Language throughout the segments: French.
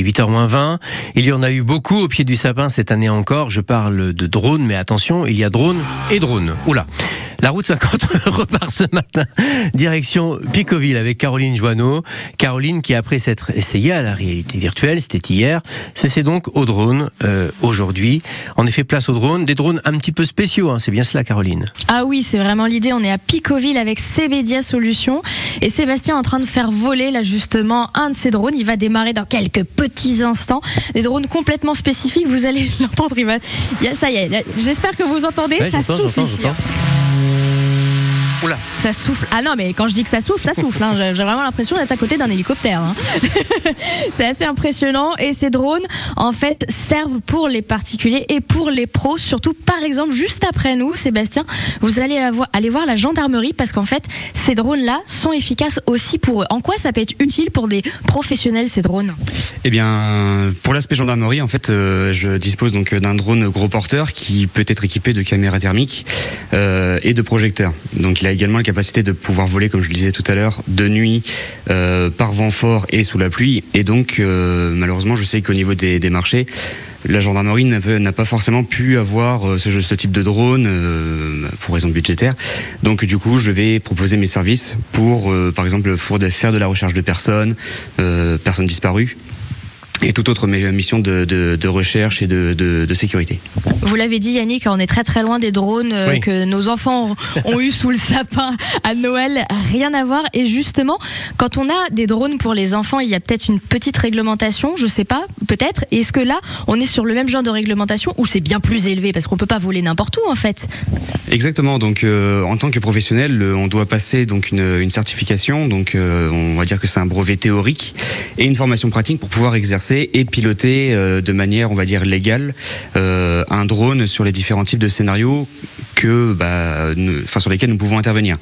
est 8h20. Il y en a eu beaucoup au pied du sapin cette année encore. Je parle de drones, mais attention, il y a drone et drone. Oula. La route 50 repart ce matin, direction Picoville avec Caroline Joanneau. Caroline qui, après s'être essayée à la réalité virtuelle, c'était hier, c'est donc au drone euh, aujourd'hui. En effet, place au drone, des drones un petit peu spéciaux, hein. c'est bien cela Caroline Ah oui, c'est vraiment l'idée. On est à Picoville avec Cbedia Solutions et Sébastien est en train de faire voler là justement un de ces drones. Il va démarrer dans quelques petits instants. Des drones complètement spécifiques, vous allez l'entendre. Il va... Ça y est, j'espère que vous entendez, ça souffle ici. Ça souffle. Ah non, mais quand je dis que ça souffle, ça souffle. Hein. J'ai vraiment l'impression d'être à côté d'un hélicoptère. Hein. c'est assez impressionnant. Et ces drones, en fait, servent pour les particuliers et pour les pros. Surtout, par exemple, juste après nous, Sébastien, vous allez aller voir la gendarmerie parce qu'en fait, ces drones-là sont efficaces aussi pour eux. En quoi ça peut être utile pour des professionnels, ces drones? Eh bien, pour l'aspect gendarmerie, en fait, euh, je dispose donc d'un drone gros porteur qui peut être équipé de caméras thermiques euh, et de projecteurs. Donc, il a également capacité de pouvoir voler, comme je le disais tout à l'heure, de nuit, euh, par vent fort et sous la pluie. Et donc, euh, malheureusement, je sais qu'au niveau des, marchés, la gendarmerie n'a pas forcément pu avoir euh, ce, ce type de drone pour raison budgétaire. Donc du coup, je vais proposer mes services pour, par exemple, pour faire de la recherche de personnes, personnes disparues, et toute autre mission de, recherche et de, sécurité. Vous l'avez dit Yannick, on est très très loin des drones euh, que nos enfants ont, eu sous le sapin à Noël, rien à voir. Et justement, quand on a des drones pour les enfants, il y a peut-être une petite réglementation, je sais pas, peut-être. Est-ce que là, on est sur le même genre de réglementation ou c'est bien plus élevé? Parce qu'on peut pas voler n'importe où en fait Exactement. Donc, euh, en tant que professionnel, on doit passer donc une, certification. Donc, euh, on va dire que c'est un brevet théorique et une formation pratique pour pouvoir exercer et piloter euh, de manière, on va dire, légale un drone sur les différents types de scénarios que, bah, sur lesquels nous pouvons intervenir.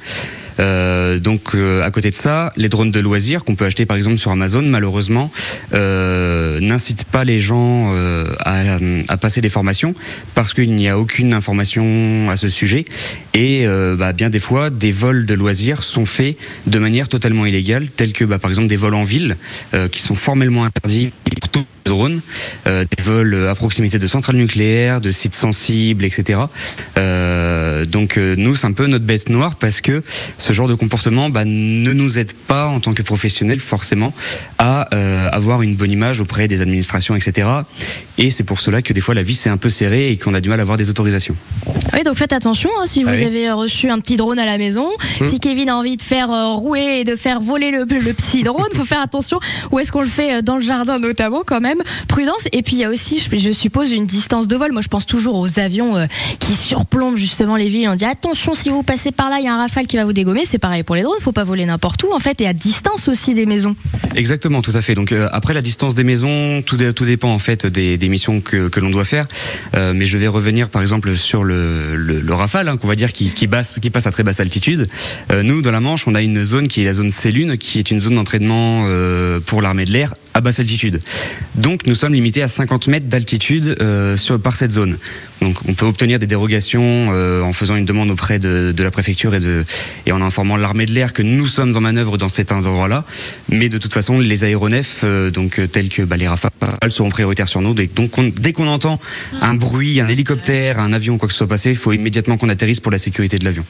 Euh, donc euh, à côté de ça, les drones de loisirs qu'on peut acheter par exemple sur Amazon, malheureusement, euh, n'incitent pas les gens à, passer des formations parce qu'il n'y a aucune information à ce sujet. Et bah, bien des fois, des vols de loisirs sont faits de manière totalement illégale, tels que bah, par exemple des vols en ville qui sont formellement interdits pour tout drones, des vols à proximité de centrales nucléaires, de sites sensibles, etc. donc nous, c'est un peu notre bête noire parce que ce genre de comportement bah, ne nous aide pas en tant que professionnels forcément à euh, avoir une bonne image auprès des administrations, etc. Et c'est pour cela que des fois la vie s'est un peu serrée et qu'on a du mal à avoir des autorisations. Oui, donc faites attention hein, si vous ah avez reçu un petit drone à la maison. Hum. Si Kevin a envie de faire euh, rouler et de faire voler le, petit drone, faut faire attention. Où est-ce qu'on le fait euh, dans le jardin notamment quand même Prudence. Et puis il y a aussi, je, suppose, une distance de vol. Moi, je pense toujours aux avions qui surplombent justement les villes. On dit attention, si vous passez par là, il y a un rafale qui va vous dégommer c'est pareil pour les drones, il faut pas voler n'importe où en fait et à distance aussi des maisons. Exactement, tout à fait. Donc euh, après la distance des maisons, tout, dépend en fait des, missions que, l'on doit faire. Euh, mais je vais revenir par exemple sur le, le, Rafale, hein, qu'on va dire qui, passe, à très basse altitude. Euh, nous, dans la Manche, on a une zone qui est la zone Célune, qui est une zone d'entraînement pour l'armée de l'air à basse altitude. Donc nous sommes limités à 50 mètres d'altitude euh, par cette zone. Donc on peut obtenir des dérogations euh, en faisant une demande auprès de, la préfecture et, de, et en informant l'armée de l'air que nous sommes en manœuvre dans cet endroit-là. Mais de toute façon, les aéronefs, euh, donc tels que bah, les Rafales, seront prioritaires sur nous. Donc dès qu'on entend un bruit, un hélicoptère, un avion, quoi que ce soit passé, il faut immédiatement qu'on atterrisse pour la sécurité de l'avion.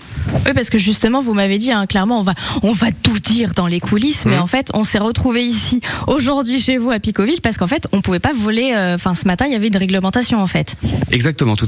Oui, parce que justement, vous m'avez dit, hein, clairement, on va, on va tout dire dans les coulisses, mais mmh. en fait, on s'est retrouvé ici aujourd'hui chez vous à Picoville parce qu'en fait, on pouvait pas voler. Euh, enfin, ce matin, il y avait une réglementation en fait. Exactement, tout à fait.